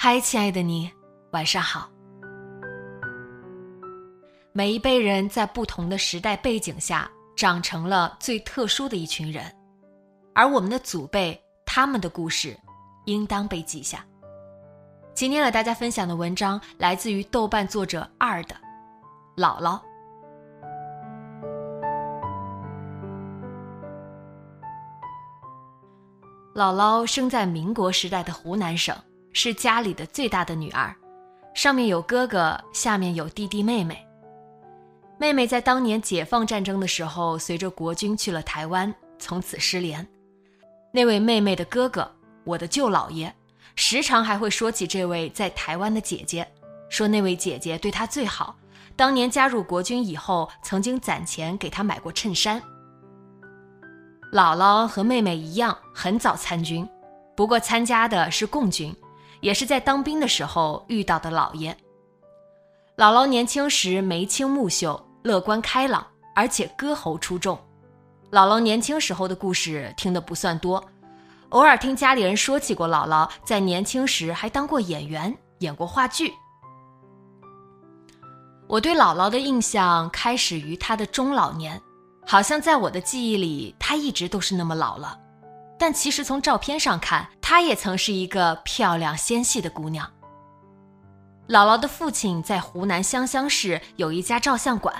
嗨，亲爱的你，晚上好。每一辈人在不同的时代背景下，长成了最特殊的一群人，而我们的祖辈，他们的故事，应当被记下。今天和大家分享的文章来自于豆瓣作者二的姥姥。姥姥生在民国时代的湖南省。是家里的最大的女儿，上面有哥哥，下面有弟弟妹妹。妹妹在当年解放战争的时候，随着国军去了台湾，从此失联。那位妹妹的哥哥，我的舅姥爷，时常还会说起这位在台湾的姐姐，说那位姐姐对她最好，当年加入国军以后，曾经攒钱给她买过衬衫。姥姥和妹妹一样，很早参军，不过参加的是共军。也是在当兵的时候遇到的姥爷。姥姥年轻时眉清目秀，乐观开朗，而且歌喉出众。姥姥年轻时候的故事听得不算多，偶尔听家里人说起过姥姥在年轻时还当过演员，演过话剧。我对姥姥的印象开始于她的中老年，好像在我的记忆里，她一直都是那么老了。但其实从照片上看，她也曾是一个漂亮纤细的姑娘。姥姥的父亲在湖南湘乡市有一家照相馆，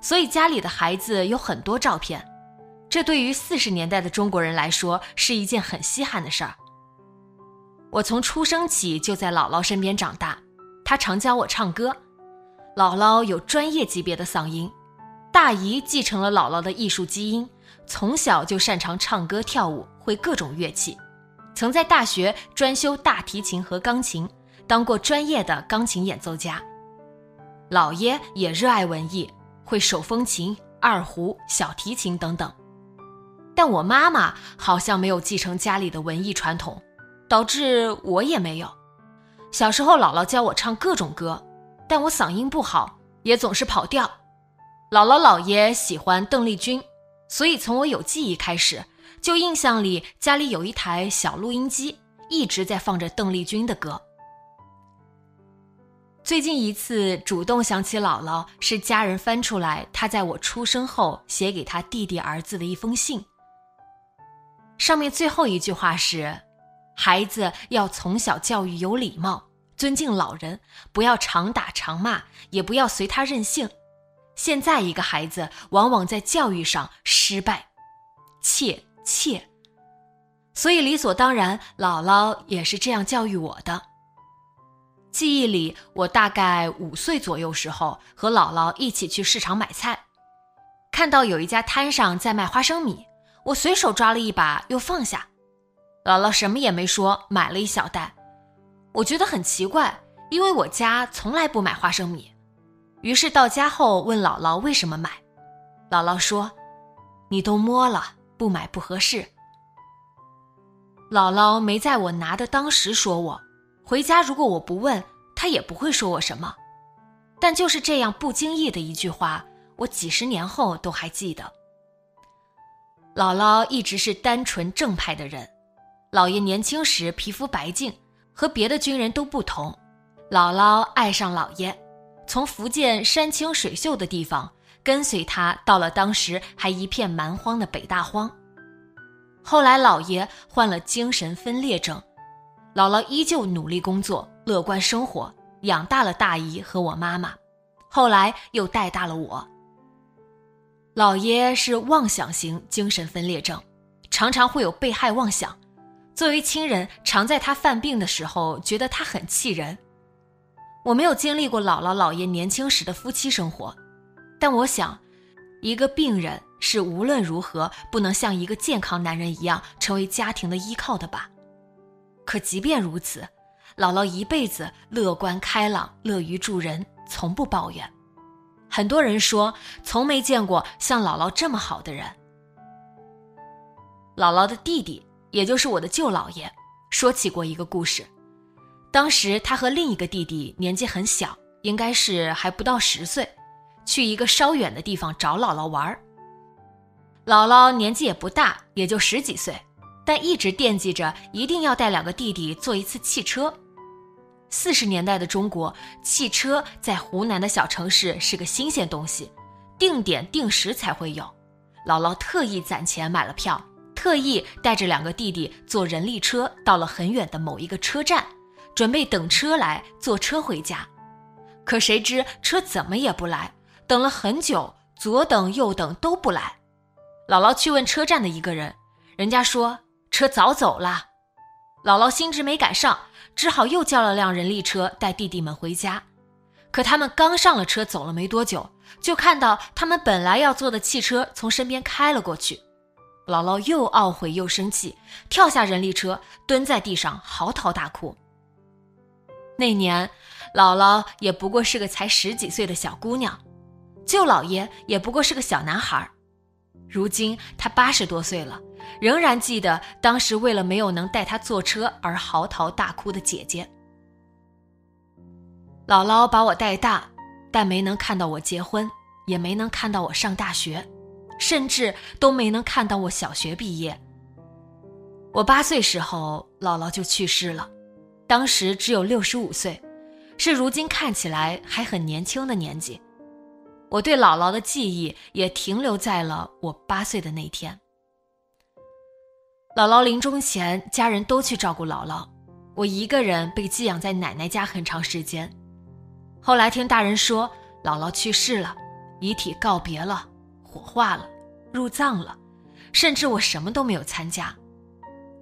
所以家里的孩子有很多照片。这对于四十年代的中国人来说是一件很稀罕的事儿。我从出生起就在姥姥身边长大，她常教我唱歌。姥姥有专业级别的嗓音，大姨继承了姥姥的艺术基因。从小就擅长唱歌跳舞，会各种乐器，曾在大学专修大提琴和钢琴，当过专业的钢琴演奏家。姥爷也热爱文艺，会手风琴、二胡、小提琴等等。但我妈妈好像没有继承家里的文艺传统，导致我也没有。小时候，姥姥教我唱各种歌，但我嗓音不好，也总是跑调。姥姥姥爷喜欢邓丽君。所以，从我有记忆开始，就印象里家里有一台小录音机，一直在放着邓丽君的歌。最近一次主动想起姥姥，是家人翻出来她在我出生后写给她弟弟儿子的一封信。上面最后一句话是：“孩子要从小教育有礼貌，尊敬老人，不要常打常骂，也不要随他任性。”现在一个孩子往往在教育上失败，切切，所以理所当然，姥姥也是这样教育我的。记忆里，我大概五岁左右时候，和姥姥一起去市场买菜，看到有一家摊上在卖花生米，我随手抓了一把，又放下，姥姥什么也没说，买了一小袋。我觉得很奇怪，因为我家从来不买花生米。于是到家后问姥姥为什么买，姥姥说：“你都摸了，不买不合适。”姥姥没在我拿的当时说我，回家如果我不问，她也不会说我什么。但就是这样不经意的一句话，我几十年后都还记得。姥姥一直是单纯正派的人，姥爷年轻时皮肤白净，和别的军人都不同。姥姥爱上姥爷。从福建山清水秀的地方跟随他到了当时还一片蛮荒的北大荒。后来老爷患了精神分裂症，姥姥依旧努力工作，乐观生活，养大了大姨和我妈妈，后来又带大了我。姥爷是妄想型精神分裂症，常常会有被害妄想。作为亲人，常在他犯病的时候觉得他很气人。我没有经历过姥姥姥爷年轻时的夫妻生活，但我想，一个病人是无论如何不能像一个健康男人一样成为家庭的依靠的吧？可即便如此，姥姥一辈子乐观开朗，乐于助人，从不抱怨。很多人说，从没见过像姥姥这么好的人。姥姥的弟弟，也就是我的舅姥爷，说起过一个故事。当时他和另一个弟弟年纪很小，应该是还不到十岁，去一个稍远的地方找姥姥玩儿姥姥年纪也不大，也就十几岁，但一直惦记着一定要带两个弟弟坐一次汽车。四十年代的中国，汽车在湖南的小城市是个新鲜东西，定点定时才会有。姥姥特意攒钱买了票，特意带着两个弟弟坐人力车到了很远的某一个车站，准备等车来坐车回家。可谁知车怎么也不来，等了很久，左等右等都不来。姥姥去问车站的一个人，人家说车早走了。姥姥心直没赶上。只好又叫了辆人力车带弟弟们回家，可他们刚上了车，走了没多久，就看到他们本来要坐的汽车从身边开了过去。姥姥又懊悔又生气，跳下人力车，蹲在地上嚎啕大哭。那年，姥姥也不过是个才十几岁的小姑娘，舅姥爷也不过是个小男孩，如今他八十多岁了。仍然记得当时为了没有能带他坐车而嚎啕大哭的姐姐。姥姥把我带大，但没能看到我结婚，也没能看到我上大学，甚至都没能看到我小学毕业。我八岁时候，姥姥就去世了，当时只有六十五岁，是如今看起来还很年轻的年纪。我对姥姥的记忆也停留在了我八岁的那天。姥姥临终前，家人都去照顾姥姥，我一个人被寄养在奶奶家很长时间。后来听大人说，姥姥去世了，遗体告别了，火化了，入葬了，甚至我什么都没有参加。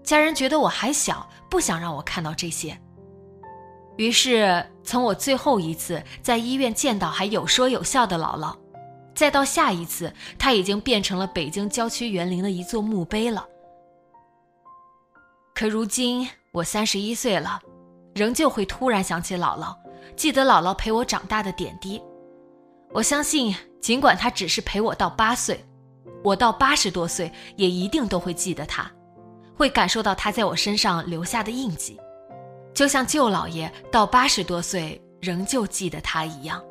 家人觉得我还小，不想让我看到这些。于是，从我最后一次在医院见到还有说有笑的姥姥，再到下一次，她已经变成了北京郊区园林的一座墓碑了。可如今我三十一岁了，仍旧会突然想起姥姥，记得姥姥陪我长大的点滴。我相信，尽管她只是陪我到八岁，我到八十多岁也一定都会记得她，会感受到她在我身上留下的印记，就像舅老爷到八十多岁仍旧记得他一样。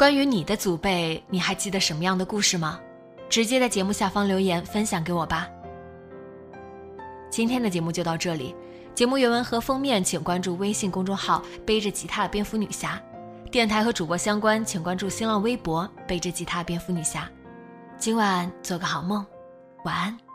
关于你的祖辈，你还记得什么样的故事吗？直接在节目下方留言分享给我吧。今天的节目就到这里，节目原文和封面请关注微信公众号“背着吉他的蝙蝠女侠”，电台和主播相关请关注新浪微博“背着吉他蝙蝠女侠”。今晚做个好梦，晚安。